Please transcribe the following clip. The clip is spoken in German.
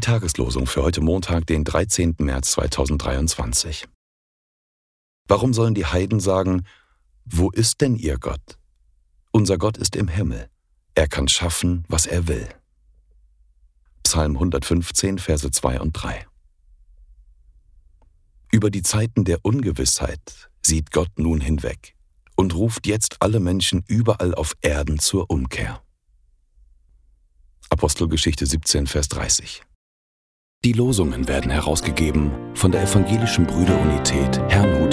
Tageslosung für heute Montag, den 13. März 2023. Warum sollen die Heiden sagen, wo ist denn ihr Gott? Unser Gott ist im Himmel. Er kann schaffen, was er will. Psalm 115, Verse 2 und 3. Über die Zeiten der Ungewissheit sieht Gott nun hinweg und ruft jetzt alle Menschen überall auf Erden zur Umkehr. Apostelgeschichte 17, Vers 30. Die Losungen werden herausgegeben von der Evangelischen Brüderunität Herrnhuter Brüdergemeine.